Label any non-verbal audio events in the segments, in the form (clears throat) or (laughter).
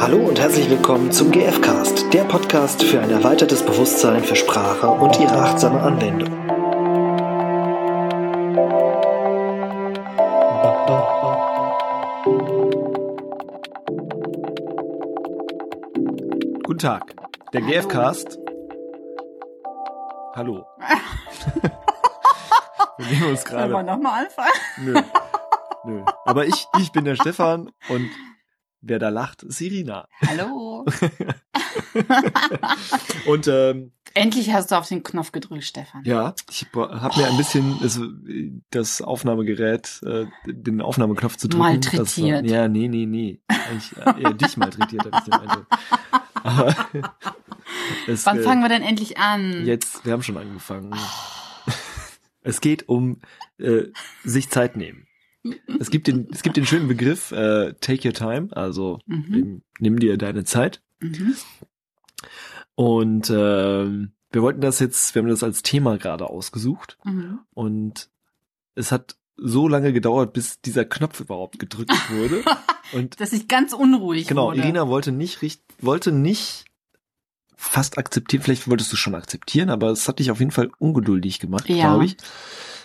Hallo und herzlich willkommen zum GFcast, der Podcast für ein erweitertes Bewusstsein für Sprache und ihre achtsame Anwendung. Guten Tag, der GFcast. Hallo. (laughs) Wir nehmen uns Wollen wir gerade. nochmal anfangen? Nö. Nö. Aber ich, ich bin der Stefan und wer da lacht, ist Irina. Hallo. (laughs) Und ähm, Endlich hast du auf den Knopf gedrückt, Stefan. ja, ich habe mir ein bisschen das, das Aufnahmegerät, äh, den Aufnahmeknopf zu drücken. Malträtiert. Das ja, nee, nee, nee. Eigentlich äh, eher dich malträtiert, habe ich den Eindruck. Aber (laughs) es, Wann äh, fangen wir denn endlich an? Jetzt, wir haben schon angefangen. Es geht um äh, sich Zeit nehmen. Es gibt den, es gibt den schönen Begriff äh, Take your time, also Mhm. nimm dir deine Zeit. Mhm. Und ähm, wir wollten das jetzt, wir haben das als Thema gerade ausgesucht Mhm. und es hat so lange gedauert, bis dieser Knopf überhaupt gedrückt (laughs) wurde. Und Dass ich ganz unruhig genau, wurde. Irina wollte nicht richt, wollte nicht fast akzeptieren, vielleicht wolltest du schon akzeptieren, aber es hat dich auf jeden Fall ungeduldig gemacht, Ja. glaube ich,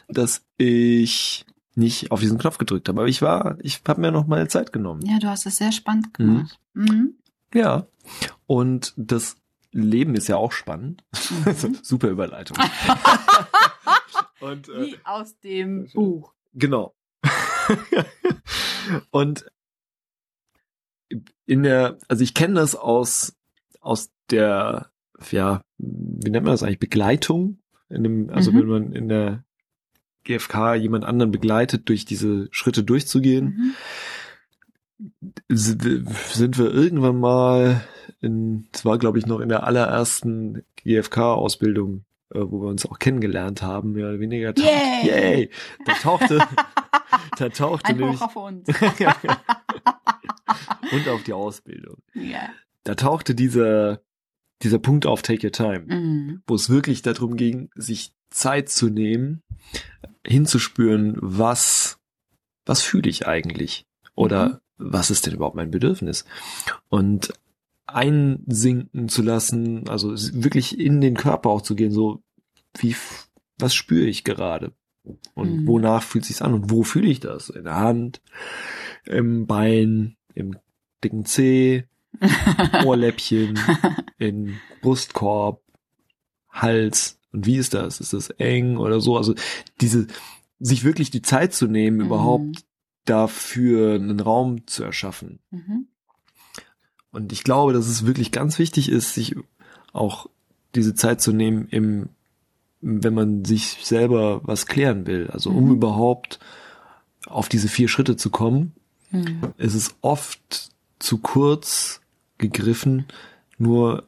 dass ich nicht auf diesen Knopf gedrückt habe. Aber ich war, ich habe mir noch meine Zeit genommen. Ja, du hast es sehr spannend gemacht. Mhm. Ja. Und das Leben ist ja auch spannend. Mhm. (laughs) Super Überleitung. (laughs) Und äh, Wie aus dem Buch. Genau. und in der, also ich kenne das aus, aus der, ja, wie nennt man das eigentlich, Begleitung? In dem, also Mhm. wenn man in der GfK jemand anderen begleitet, durch diese Schritte durchzugehen, Mhm. sind wir irgendwann mal in, es war glaube ich noch in der allerersten GfK-Ausbildung, äh, wo wir uns auch kennengelernt haben, mehr oder weniger. Yay! Yay! Da tauchte, (laughs) da tauchte Ein nämlich, Hoch auf uns. (laughs) und auf die Ausbildung. ja. Da tauchte dieser, dieser Punkt auf Take Your Time, Mhm. wo es wirklich darum ging, sich Zeit zu nehmen, hinzuspüren, was, was fühle ich eigentlich? Oder Mhm. was ist denn überhaupt mein Bedürfnis? Und einsinken zu lassen, also wirklich in den Körper auch zu gehen, so wie, was spüre ich gerade? Und Mhm. wonach fühlt sich's an? Und wo fühle ich das? In der Hand, im Bein, im dicken Zeh, (laughs) Ohrläppchen, in Brustkorb, Hals. Und wie ist das? Ist das eng oder so? Also diese, sich wirklich die Zeit zu nehmen, Mhm. überhaupt dafür einen Raum zu erschaffen. Mhm. Und ich glaube, dass es wirklich ganz wichtig ist, sich auch diese Zeit zu nehmen, im, wenn man sich selber was klären will. Also um Mhm. überhaupt auf diese vier Schritte zu kommen, Mhm. ist es oft zu kurz gegriffen, nur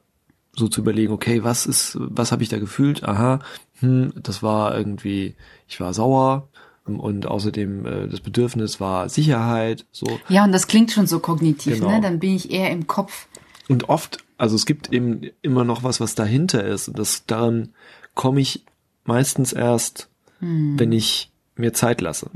so zu überlegen, okay, was ist, was habe ich da gefühlt? Aha, hm, das war irgendwie, ich war sauer und außerdem äh, das Bedürfnis war Sicherheit, so. Ja, und das klingt schon so kognitiv, Genau. ne? Dann bin ich eher im Kopf. Und oft, also es gibt eben immer noch was, was dahinter ist und das daran komme ich meistens erst, Hm. wenn ich mir Zeit lasse.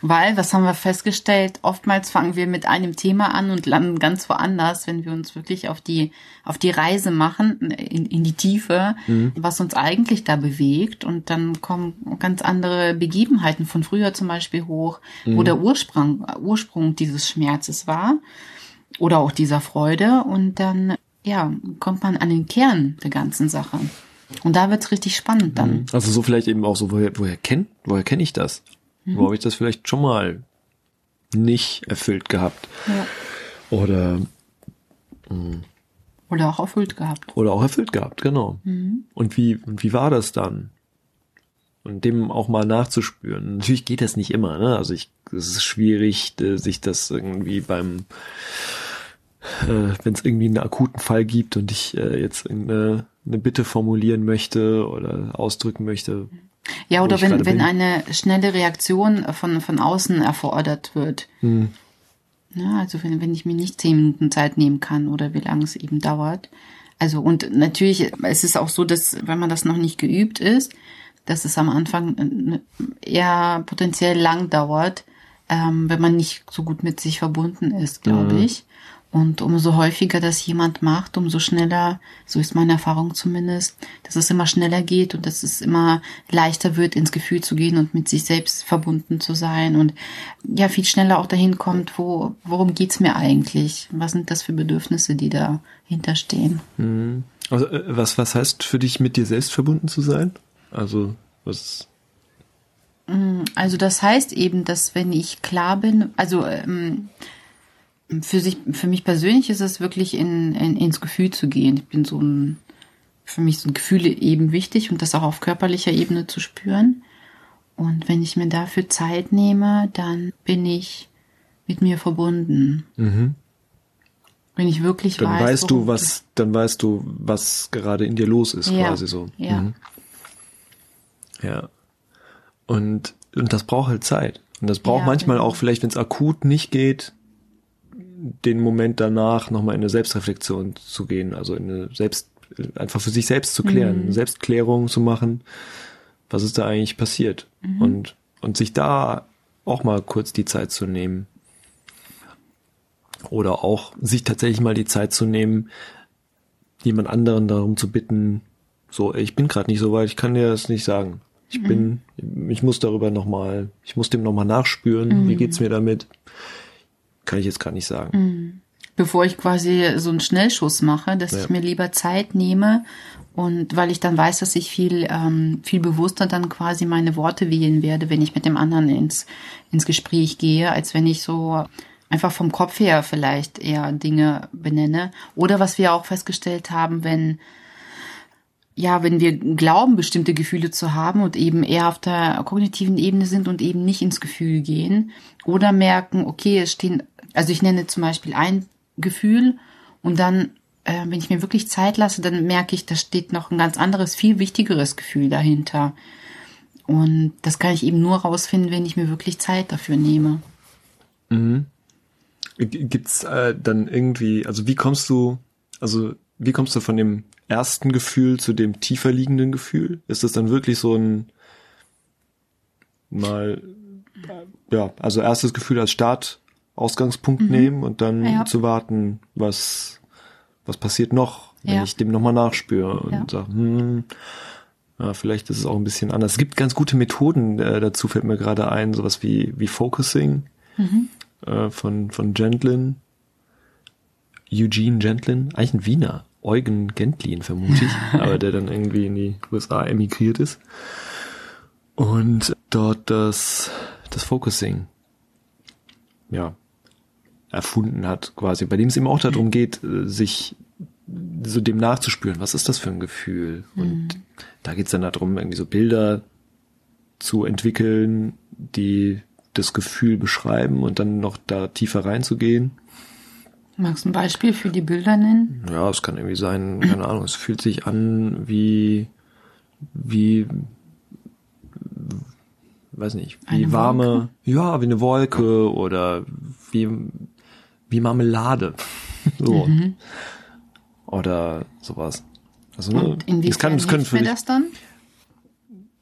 Weil, was haben wir festgestellt? Oftmals fangen wir mit einem Thema an und landen ganz woanders, wenn wir uns wirklich auf die, auf die Reise machen, in, in die Tiefe, was uns eigentlich da bewegt. Und dann kommen ganz andere Begebenheiten von früher zum Beispiel hoch, wo der Ursprung, Ursprung dieses Schmerzes war oder auch dieser Freude. Und dann, ja, kommt man an den Kern der ganzen Sache. Und da wird's richtig spannend dann. Also so vielleicht eben auch so, woher, woher kenn, woher kenne ich das? Wo habe ich das vielleicht schon mal nicht erfüllt gehabt? Ja. Oder, Oder auch erfüllt gehabt. oder auch erfüllt gehabt, genau. Und wie, wie war das dann? Und dem auch mal nachzuspüren. Natürlich geht das nicht immer, ne? Also ich, es ist schwierig, äh, sich das irgendwie beim, äh, wenn es irgendwie einen akuten Fall gibt und ich äh, jetzt irgendeine eine Bitte formulieren möchte oder ausdrücken möchte. Ja, oder wenn, wenn bin. eine schnelle Reaktion von, von außen erfordert wird. Hm. Ja, also wenn, wenn ich mir nicht zehn Minuten Zeit nehmen kann oder wie lange es eben dauert. Also und natürlich, es ist auch so, dass wenn man das noch nicht geübt ist, dass es am Anfang äh, eher potenziell lang dauert, ähm, wenn man nicht so gut mit sich verbunden ist, glaube Mhm. ich. Und umso häufiger das jemand macht, umso schneller, so ist meine Erfahrung zumindest, dass es immer schneller geht und dass es immer leichter wird, ins Gefühl zu gehen und mit sich selbst verbunden zu sein und ja, viel schneller auch dahin kommt, wo, worum geht's mir eigentlich? Was sind das für Bedürfnisse, die dahinter stehen? Mhm. Also, äh, was, was heißt für dich, mit dir selbst verbunden zu sein? Also, was? Mm, also, das heißt eben, dass wenn ich klar bin, also, ähm, für sich, für mich persönlich ist es wirklich in, in, ins Gefühl zu gehen. Ich bin so ein, für mich sind Gefühle eben wichtig und das auch auf körperlicher Ebene zu spüren. Und wenn ich mir dafür Zeit nehme, dann bin ich mit mir verbunden. Mhm. Wenn ich wirklich dann weiß, weißt du, was, dann weißt du, was gerade in dir los ist, ja. quasi so. Ja. Mhm. Ja. Und, und das braucht halt Zeit. Und das braucht ja, manchmal genau. auch vielleicht, wenn es akut nicht geht, den Moment danach nochmal in eine Selbstreflexion zu gehen, also in eine Selbst, einfach für sich selbst zu klären, mhm. Selbstklärung zu machen, was ist da eigentlich passiert mhm. und, und sich da auch mal kurz die Zeit zu nehmen. Oder auch sich tatsächlich mal die Zeit zu nehmen, jemand anderen darum zu bitten, so, ich bin gerade nicht so weit, ich kann dir das nicht sagen. Ich bin, mhm. ich muss darüber nochmal, ich muss dem nochmal nachspüren, mhm. wie geht's mir damit? Kann ich jetzt gar nicht sagen. Mhm. Bevor ich quasi so einen Schnellschuss mache, dass ja. ich mir lieber Zeit nehme und weil ich dann weiß, dass ich viel, ähm, viel bewusster dann quasi meine Worte wählen werde, wenn ich mit dem anderen ins, ins Gespräch gehe, als wenn ich so einfach vom Kopf her vielleicht eher Dinge benenne. Oder was wir auch festgestellt haben, wenn ja, wenn wir glauben, bestimmte Gefühle zu haben und eben eher auf der kognitiven Ebene sind und eben nicht ins Gefühl gehen oder merken, okay, es stehen also ich nenne zum Beispiel ein Gefühl und dann, äh, wenn ich mir wirklich Zeit lasse, dann merke ich, da steht noch ein ganz anderes, viel wichtigeres Gefühl dahinter. Und das kann ich eben nur rausfinden, wenn ich mir wirklich Zeit dafür nehme. Mhm. Gibt's äh, dann irgendwie, also wie kommst du, also wie kommst du von dem ersten Gefühl zu dem tiefer liegenden Gefühl? Ist das dann wirklich so ein mal ja, also erstes Gefühl als Start Ausgangspunkt mhm. nehmen und dann ja. zu warten, was, was passiert noch, wenn ja. ich dem nochmal nachspüre und ja. sage, hm, ja, vielleicht ist es auch ein bisschen anders. Es gibt ganz gute Methoden äh, dazu, fällt mir gerade ein, sowas wie, wie Focusing mhm. äh, von, von Gentlin, Eugene Gentlin, eigentlich ein Wiener, Eugen Gentlin vermute ich, (laughs) aber der dann irgendwie in die USA emigriert ist. Und dort das, das Focusing, ja, erfunden hat, quasi, bei dem es eben auch darum geht, äh, sich so dem nachzuspüren, was ist das für ein Gefühl? Und mhm. da geht es dann darum, irgendwie so Bilder zu entwickeln, die das Gefühl beschreiben und dann noch da tiefer reinzugehen. Magst du ein Beispiel für die Bilder nennen? Ja, es kann irgendwie sein, (clears throat) keine Ahnung, es fühlt sich an wie, wie, weiß nicht, wie eine warme, Wolke? ja, wie eine Wolke oder wie wie Marmelade. (laughs) so. Mhm. Oder sowas. Also, ne, Und inwiefern das kann, das hilft mir das dann?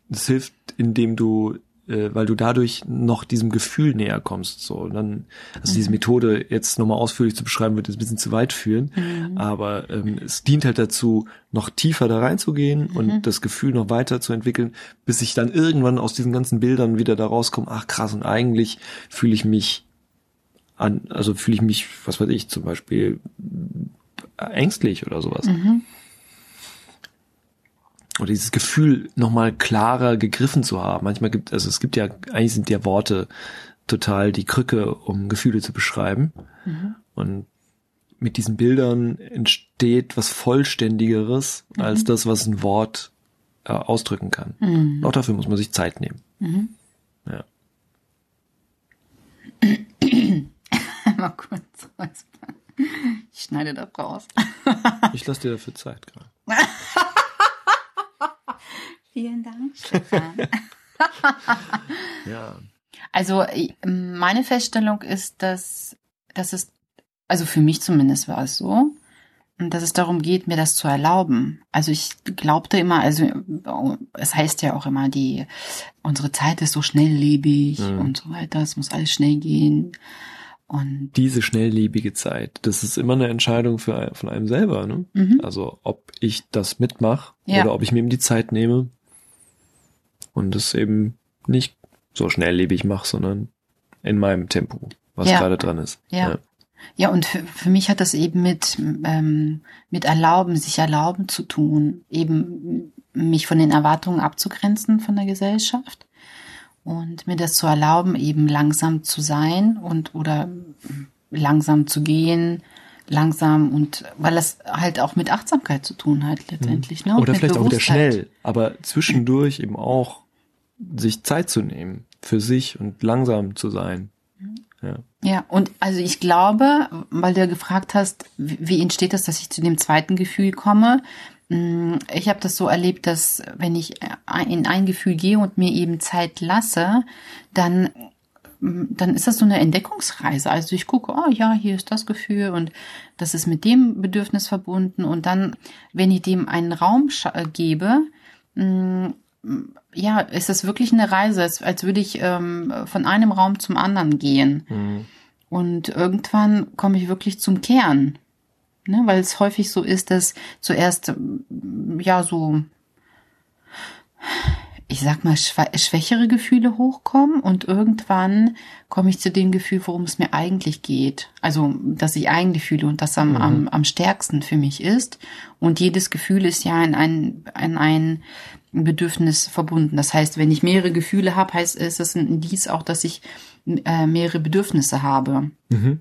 Das hilft, indem du, äh, weil du dadurch noch diesem Gefühl näher kommst. So, und dann, also mhm. diese Methode jetzt nochmal ausführlich zu beschreiben, wird jetzt ein bisschen zu weit führen. Mhm. Aber ähm, es dient halt dazu, noch tiefer da reinzugehen mhm. und das Gefühl noch weiter zu entwickeln, bis ich dann irgendwann aus diesen ganzen Bildern wieder da rauskomme, ach krass, und eigentlich fühle ich mich an, also fühle ich mich, was weiß ich, zum Beispiel ängstlich oder sowas. Mhm. Oder dieses Gefühl nochmal klarer gegriffen zu haben. Manchmal gibt, also es gibt ja, eigentlich sind ja Worte total die Krücke, um Gefühle zu beschreiben. Mhm. Und mit diesen Bildern entsteht was Vollständigeres mhm. als das, was ein Wort äh, ausdrücken kann. Mhm. Auch dafür muss man sich Zeit nehmen. Mhm. Ja. Mal kurz räuspern. Ich schneide das raus. ich lasse dir dafür Zeit gerade. (laughs) Vielen Dank, Stefan. (laughs) ja. Also meine Feststellung ist, dass, dass es, also für mich zumindest war es so, dass es darum geht, mir das zu erlauben. Also ich glaubte immer, also es heißt ja auch immer, die unsere Zeit ist so schnelllebig mhm. und so weiter, es muss alles schnell gehen. Und diese schnelllebige Zeit, das ist immer eine Entscheidung für, von einem selber. Ne? Mhm. Also ob ich das mitmache Ja. oder ob ich mir eben die Zeit nehme und es eben nicht so schnelllebig mache, sondern in meinem Tempo, was Ja. gerade dran ist. Ja. Ja, und für, für mich hat das eben mit, ähm, mit Erlauben, sich erlauben zu tun, eben mich von den Erwartungen abzugrenzen von der Gesellschaft und mir das zu erlauben, eben langsam zu sein und oder langsam zu gehen, langsam und weil das halt auch mit Achtsamkeit zu tun hat letztendlich, ne? Und Oder vielleicht auch wieder schnell, aber zwischendurch eben auch sich Zeit zu nehmen für sich und langsam zu sein. Ja. Ja, und also ich glaube, weil du ja gefragt hast, wie entsteht das, dass ich zu dem zweiten Gefühl komme? Mm, Ich habe das so erlebt, dass wenn ich in ein Gefühl gehe und mir eben Zeit lasse, dann mm, dann ist das so eine Entdeckungsreise. Also ich gucke, oh ja, hier ist das Gefühl und das ist mit dem Bedürfnis verbunden. Und dann, wenn ich dem einen Raum äh, gebe, mm, ja, ist das wirklich eine Reise, als, als würde ich ähm, von einem Raum zum anderen gehen. Und irgendwann komme ich wirklich zum Kern. Ne? Weil es häufig so ist, dass zuerst ja so, ich sag mal, schwächere Gefühle hochkommen und irgendwann komme ich zu dem Gefühl, worum es mir eigentlich geht. Also, dass ich eigentlich fühle und das am, am, am stärksten für mich ist. Und jedes Gefühl ist ja in ein, in ein Bedürfnis verbunden. Das heißt, wenn ich mehrere Gefühle habe, heißt ist es ein Indiz auch, dass ich äh, mehrere Bedürfnisse habe.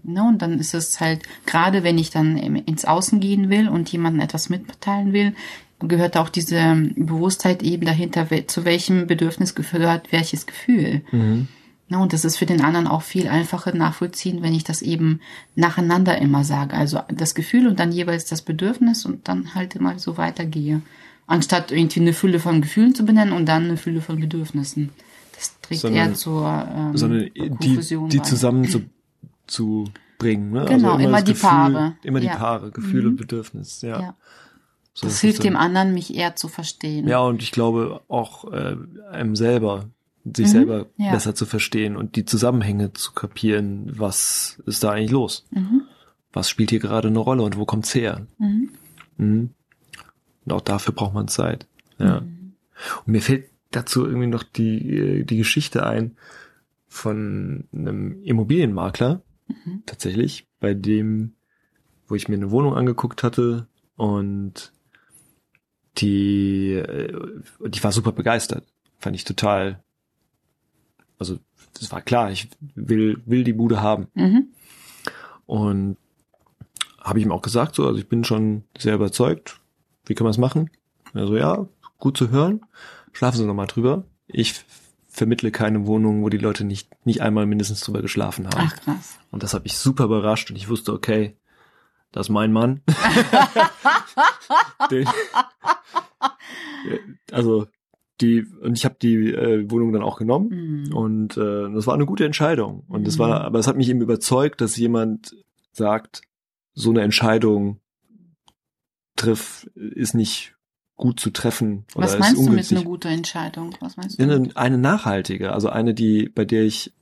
Ne? Und dann ist es halt, gerade wenn ich dann ins Außen gehen will und jemandem etwas mitteilen will, gehört auch diese Bewusstheit eben dahinter, zu welchem Bedürfnis gehört welches Gefühl. Ne? Und das ist für den anderen auch viel einfacher nachvollziehen, wenn ich das eben nacheinander immer sage. Also das Gefühl und dann jeweils das Bedürfnis und dann halt immer so weitergehe. Anstatt irgendwie eine Fülle von Gefühlen zu benennen und dann eine Fülle von Bedürfnissen. Das trägt Sondern- eher zur ähm, sondern die, Konfusion die bei. zusammen zu, zu bringen. Ne? Genau, immer das die Gefühl, Paare. Immer die Ja. Mhm. Paare, Gefühl und Bedürfnis. Ja. Ja. So, Das hilft dem anderen, mich eher zu verstehen. Ja, und ich glaube auch äh, einem selber, sich selber Mhm. ja. besser zu verstehen und die Zusammenhänge zu kapieren, was ist da eigentlich los? Was spielt hier gerade eine Rolle und wo kommt's her? Mhm. Mhm. Und auch dafür braucht man Zeit. Ja. Mhm. Und mir fällt dazu irgendwie noch die, äh, die Geschichte ein von einem Immobilienmakler, Mhm. tatsächlich, bei dem, wo ich mir eine Wohnung angeguckt hatte und die, äh, die war super begeistert. Fand ich total, also, das war klar, ich will, will die Bude haben. Mhm. Und habe ich ihm auch gesagt, so, also ich bin schon sehr überzeugt. Wie können wir es machen? Also ja, gut zu hören. Schlafen Sie noch mal drüber. Ich vermittle keine Wohnung, wo die Leute nicht nicht einmal mindestens drüber geschlafen haben. Ach krass. Und das hat mich super überrascht und ich wusste, okay, das ist mein Mann. (laughs) Den, also die und ich habe die äh, Wohnung dann auch genommen Mhm. und äh, das war eine gute Entscheidung. Und Mhm. war, aber es hat mich eben überzeugt, dass jemand sagt, so eine Entscheidung triff, ist nicht gut zu treffen. Oder Was meinst du mit einer guten Entscheidung? Was meinst du? Eine, eine nachhaltige, also eine, die, bei der ich,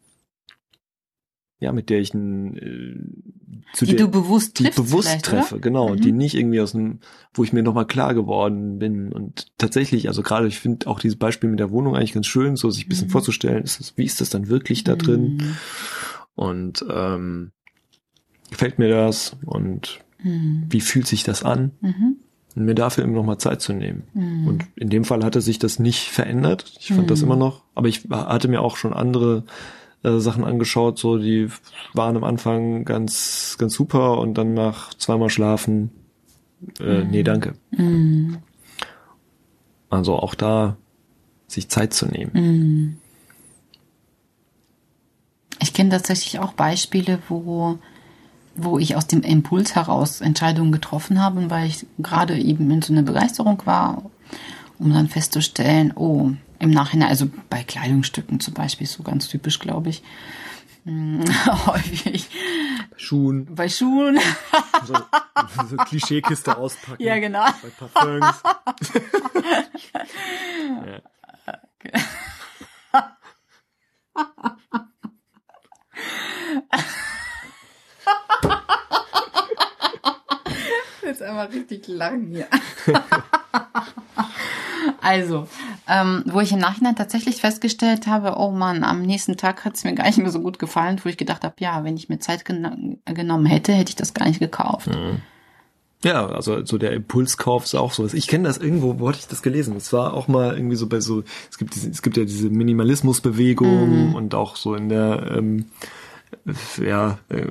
ja, mit der ich ein, äh, zu die der, du bewusst die triffst bewusst treffe, oder? genau, und die Mhm. nicht irgendwie aus dem, wo ich mir nochmal klar geworden bin und tatsächlich, also gerade ich finde auch dieses Beispiel mit der Wohnung eigentlich ganz schön, so sich ein bisschen Mhm. vorzustellen, ist das, wie ist das dann wirklich da drin Mhm. und ähm, gefällt mir das und Mhm. wie fühlt sich das an Mhm. und mir dafür eben nochmal Zeit zu nehmen. Mhm. Und in dem Fall hatte sich das nicht verändert. Ich fand das Mhm. immer noch, aber ich hatte mir auch schon andere äh, Sachen angeschaut, so die waren am Anfang ganz, ganz super und dann nach zweimal schlafen, äh, nee, danke. Mhm. Also auch da sich Zeit zu nehmen. Mhm. Ich kenne tatsächlich auch Beispiele, wo, wo ich aus dem Impuls heraus Entscheidungen getroffen habe, weil ich gerade eben in so einer Begeisterung war, um dann festzustellen, oh, im Nachhinein, also bei Kleidungsstücken zum Beispiel, so ganz typisch, glaube ich, mm, (laughs) häufig. Schuhen. Bei Schuhen. so, (laughs) so Klischeekiste auspacken. Ja, genau. Bei Parfums. (laughs) ja. Okay. Jetzt einmal richtig lang hier also, ähm, wo ich im Nachhinein tatsächlich festgestellt habe, oh Mann, am nächsten Tag hat es mir gar nicht mehr so gut gefallen, wo ich gedacht habe, ja, wenn ich mir Zeit gen genommen hätte, hätte ich das gar nicht gekauft. Mhm. Ja, also so der Impulskauf ist auch sowas. Ich kenne das irgendwo, wo hatte ich das gelesen? Es war auch mal irgendwie so bei so, es gibt diese, es gibt ja diese Minimalismusbewegung mhm. und auch so in der ähm, ja, äh,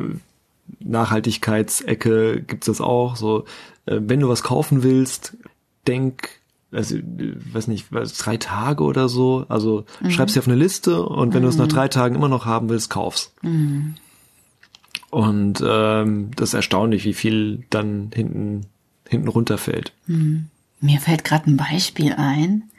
Nachhaltigkeitsecke gibt's das auch. So, äh, wenn du was kaufen willst, denk, also weiß nicht, drei Tage oder so. Also mhm. schreib's dir auf eine Liste und wenn mhm. du es nach drei Tagen immer noch haben willst, kauf's. Mhm. Und ähm, das ist erstaunlich, wie viel dann hinten hinten runterfällt. Mhm. Mir fällt gerade ein Beispiel ein.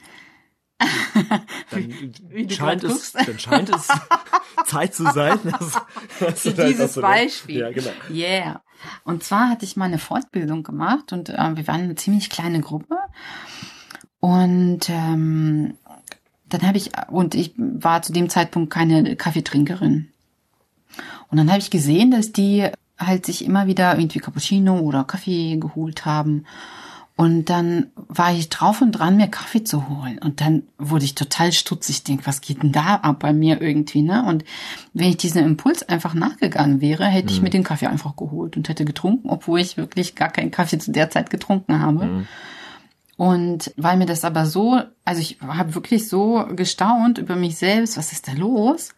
Dann (laughs) scheint, es, dann scheint es (laughs) Zeit zu sein. (laughs) Dass, dass Für dieses Beispiel. Ja, genau. Yeah. Und zwar hatte ich mal eine Fortbildung gemacht und äh, wir waren eine ziemlich kleine Gruppe. Und ähm, dann habe ich, und ich war zu dem Zeitpunkt keine Kaffeetrinkerin. Und dann habe ich gesehen, dass die halt sich immer wieder irgendwie Cappuccino oder Kaffee geholt haben. Und dann war ich drauf und dran, mir Kaffee zu holen. Und dann wurde ich total stutzig. Ich denke, was geht denn da ab bei mir irgendwie, ne? Und wenn ich diesem Impuls einfach nachgegangen wäre, hätte mhm. ich mir den Kaffee einfach geholt und hätte getrunken, obwohl ich wirklich gar keinen Kaffee zu der Zeit getrunken habe. Mhm. Und weil mir das aber so, also ich habe wirklich so gestaunt über mich selbst, was ist da los?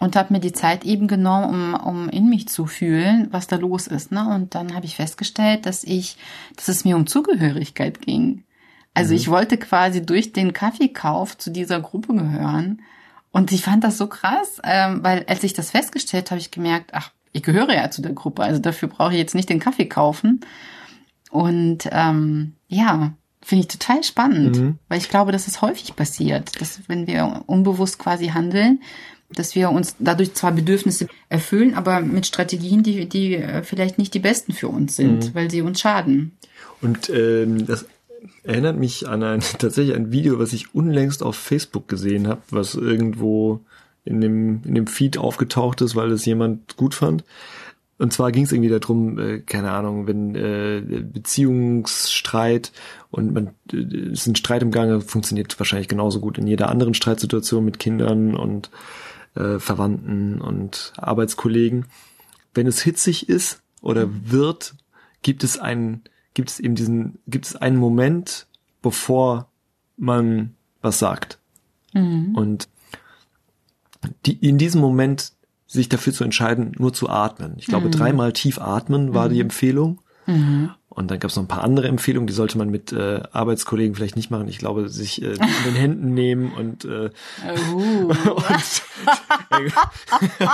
und habe mir die Zeit eben genommen, um, um in mich zu fühlen, was da los ist. Ne? Und dann habe ich festgestellt, dass ich, dass es mir um Zugehörigkeit ging. Also mhm. ich wollte quasi durch den Kaffeekauf zu dieser Gruppe gehören. Und ich fand das so krass, ähm, weil als ich das festgestellt habe, ich gemerkt, ach, ich gehöre ja zu der Gruppe, also dafür brauche ich jetzt nicht den Kaffee kaufen. Und ähm, ja, finde ich total spannend, mhm. weil ich glaube, dass es häufig passiert, dass wenn wir unbewusst quasi handeln, dass wir uns dadurch zwar Bedürfnisse erfüllen, aber mit Strategien, die, die äh, vielleicht nicht die besten für uns sind, mhm. weil sie uns schaden. Und ähm, das erinnert mich an ein (laughs) tatsächlich ein Video, was ich unlängst auf Facebook gesehen habe, was irgendwo in dem in dem Feed aufgetaucht ist, weil es jemand gut fand. Und zwar ging es irgendwie darum, äh, keine Ahnung, wenn äh, Beziehungsstreit und man äh, ist ein Streit im Gange, funktioniert wahrscheinlich genauso gut in jeder anderen Streitsituation mit Kindern und äh, Verwandten und Arbeitskollegen. Wenn es hitzig ist oder mhm. wird, gibt es einen, gibt es eben diesen, gibt es einen Moment, bevor man was sagt. Mhm. Und die, in diesem Moment sich dafür zu entscheiden, nur zu atmen. Ich glaube, mhm. dreimal tief atmen war die mhm. Empfehlung. Mhm. Und dann gab es noch ein paar andere Empfehlungen, die sollte man mit äh, Arbeitskollegen vielleicht nicht machen. Ich glaube, sich äh, (laughs) in den Händen nehmen und, äh, uh. (laughs) und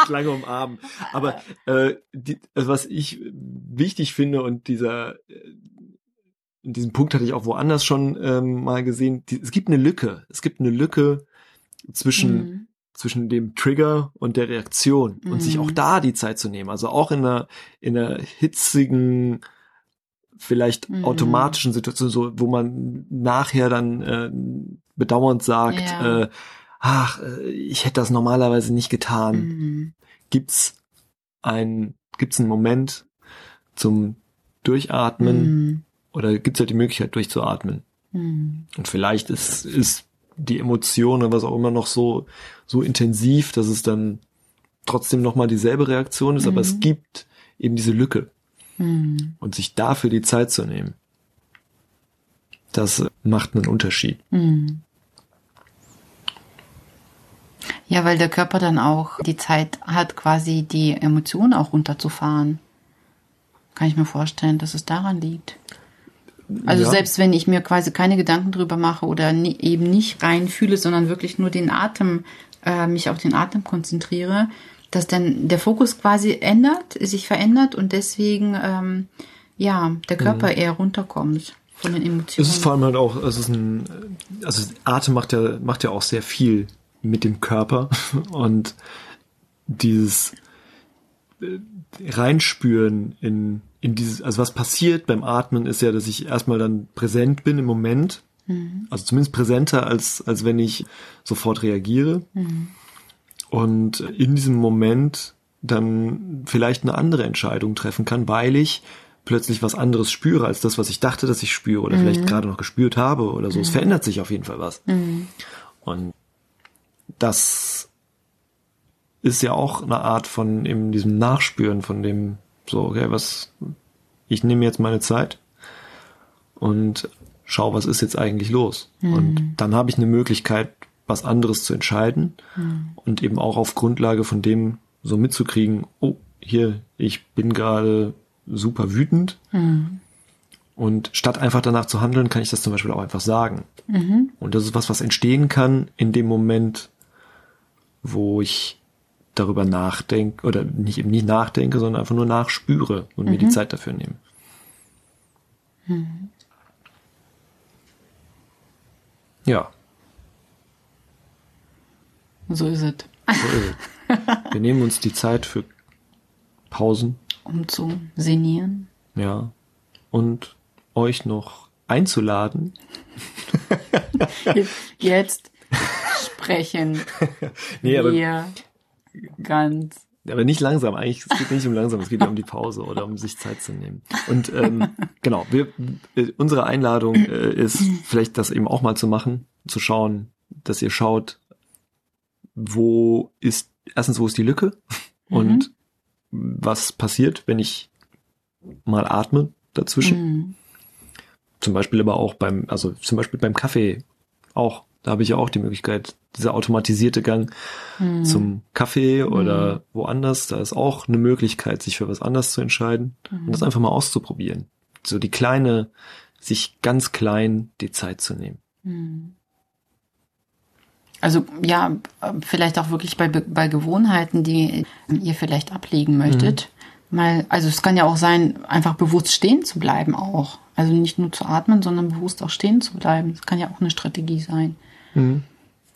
(laughs) lange umarmen. Aber äh, die, also was ich wichtig finde und dieser äh, in diesem Punkt hatte ich auch woanders schon ähm, mal gesehen, die, es gibt eine Lücke. Es gibt eine Lücke zwischen mhm. Zwischen dem Trigger und der Reaktion und sich auch mhm. da die Zeit zu nehmen. Also auch in einer in einer hitzigen vielleicht mhm. automatischen Situationen, so wo man nachher dann äh, bedauernd sagt, ja. äh, ach, äh, ich hätte das normalerweise nicht getan. Mhm. Gibt's ein, gibt's einen Moment zum Durchatmen mhm. oder gibt's halt die Möglichkeit durchzuatmen? Mhm. Und vielleicht ist, ist die Emotion oder was auch immer noch so, so intensiv, dass es dann trotzdem nochmal dieselbe Reaktion ist, aber es mhm. gibt eben diese Lücke. Mhm. Und sich dafür die Zeit zu nehmen, das macht einen Unterschied. Mhm. Ja, weil der Körper dann auch die Zeit hat, quasi die Emotionen auch runterzufahren. Kann ich mir vorstellen, dass es daran liegt. Also ja. selbst wenn ich mir quasi keine Gedanken drüber mache oder nie, eben nicht reinfühle, sondern wirklich nur den Atem, äh, mich auf den Atem konzentriere, dass dann der Fokus quasi ändert, sich verändert und deswegen ähm, ja der Körper mhm. eher runterkommt von den Emotionen. Es ist vor allem halt auch, es ist ein, also Atem macht ja macht ja auch sehr viel mit dem Körper (laughs) und dieses äh, reinspüren in in dieses, also was passiert beim Atmen ist ja, dass ich erstmal dann präsent bin im Moment, mhm. also zumindest präsenter als als wenn ich sofort reagiere. Mhm und in diesem Moment dann vielleicht eine andere Entscheidung treffen kann, weil ich plötzlich was anderes spüre als das, was ich dachte, dass ich spüre oder mhm. vielleicht gerade noch gespürt habe oder so. Mhm. Es verändert sich auf jeden Fall was. Mhm. Und das ist ja auch eine Art von eben diesem Nachspüren, von dem, so, okay, was, ich nehme jetzt meine Zeit und schau, was ist jetzt eigentlich los. Mhm. Und dann habe ich eine Möglichkeit, was anderes zu entscheiden mhm. und eben auch auf Grundlage von dem so mitzukriegen, oh, hier, ich bin gerade super wütend. Mhm. Und statt einfach danach zu handeln, kann ich das zum Beispiel auch einfach sagen. Mhm. Und das ist was, was entstehen kann in dem Moment, wo ich darüber nachdenke oder nicht eben nicht nachdenke, sondern einfach nur nachspüre und mhm. mir die mhm. Zeit dafür nehme. Mhm. Ja. So ist es. So ist es. Wir nehmen uns die Zeit für Pausen. Um zu sinnieren. Ja. Und euch noch einzuladen. (laughs) Jetzt sprechen nee, aber, wir ganz. Aber nicht langsam, eigentlich, es geht nicht um langsam, es geht ja um die Pause oder um sich Zeit zu nehmen. Und ähm, (laughs) genau, wir, äh, unsere Einladung äh, ist, vielleicht das eben auch mal zu machen, zu schauen, dass ihr schaut, wo ist, erstens, wo ist die Lücke und mhm. was passiert, wenn ich mal atme dazwischen. Mhm. Zum Beispiel aber auch beim, also zum Beispiel beim Kaffee auch. Da habe ich ja auch die Möglichkeit, dieser automatisierte Gang mhm. zum Kaffee oder mhm. woanders, da ist auch eine Möglichkeit, sich für was anderes zu entscheiden und das mhm. einfach mal auszuprobieren. So die kleine, sich ganz klein die Zeit zu nehmen. Mhm. Also ja, vielleicht auch wirklich bei, bei Gewohnheiten, die ihr vielleicht ablegen möchtet. Mhm. Mal, also es kann ja auch sein, einfach bewusst stehen zu bleiben auch. Also nicht nur zu atmen, sondern bewusst auch stehen zu bleiben. Das kann ja auch eine Strategie sein. Mhm.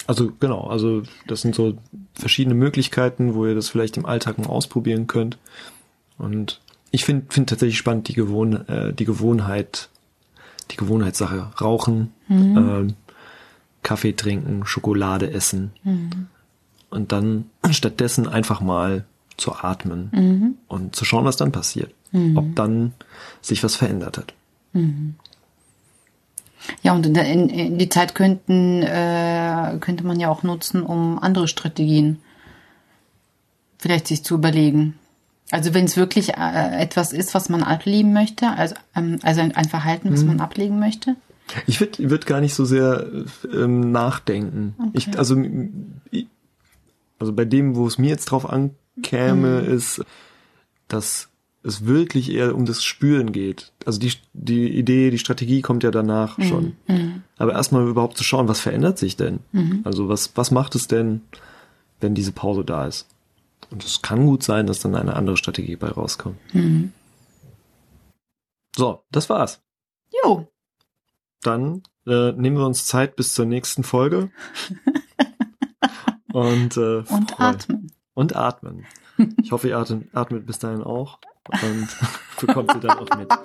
Also genau, also das sind so verschiedene Möglichkeiten, wo ihr das vielleicht im Alltag mal ausprobieren könnt. Und ich finde find tatsächlich spannend die, Gewohn äh, die Gewohnheit, die Gewohnheitssache. Rauchen, mhm. äh, Kaffee trinken, Schokolade essen. Mhm. Und dann stattdessen einfach mal zu atmen mhm. und zu schauen, was dann passiert. Mhm. Ob dann sich was verändert hat. Ja, und in, in, in die Zeit könnten, äh, könnte man ja auch nutzen, um andere Strategien vielleicht sich zu überlegen. Also wenn es wirklich äh, etwas ist, was man ablegen möchte, also, ähm, also ein, ein Verhalten, was mhm. man ablegen möchte, ich würde würd gar nicht so sehr ähm, nachdenken. Okay. Ich, also, ich, also bei dem, wo es mir jetzt drauf ankäme, mhm. ist, dass es wirklich eher um das Spüren geht. Also die, die Idee, die Strategie kommt ja danach mhm. schon. Mhm. Aber erstmal überhaupt zu schauen, was verändert sich denn? Mhm. Also was, was macht es denn, wenn diese Pause da ist? Und es kann gut sein, dass dann eine andere Strategie bei rauskommt. Mhm. So, das war's. Jo dann äh, nehmen wir uns Zeit bis zur nächsten Folge. (laughs) und, äh, und atmen. Und atmen. Ich hoffe, ihr atmet, atmet bis dahin auch und (laughs) bekommt sie dann auch mit. (laughs)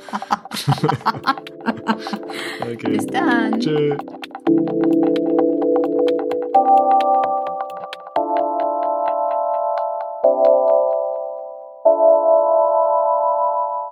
okay. Bis dann. Tschö.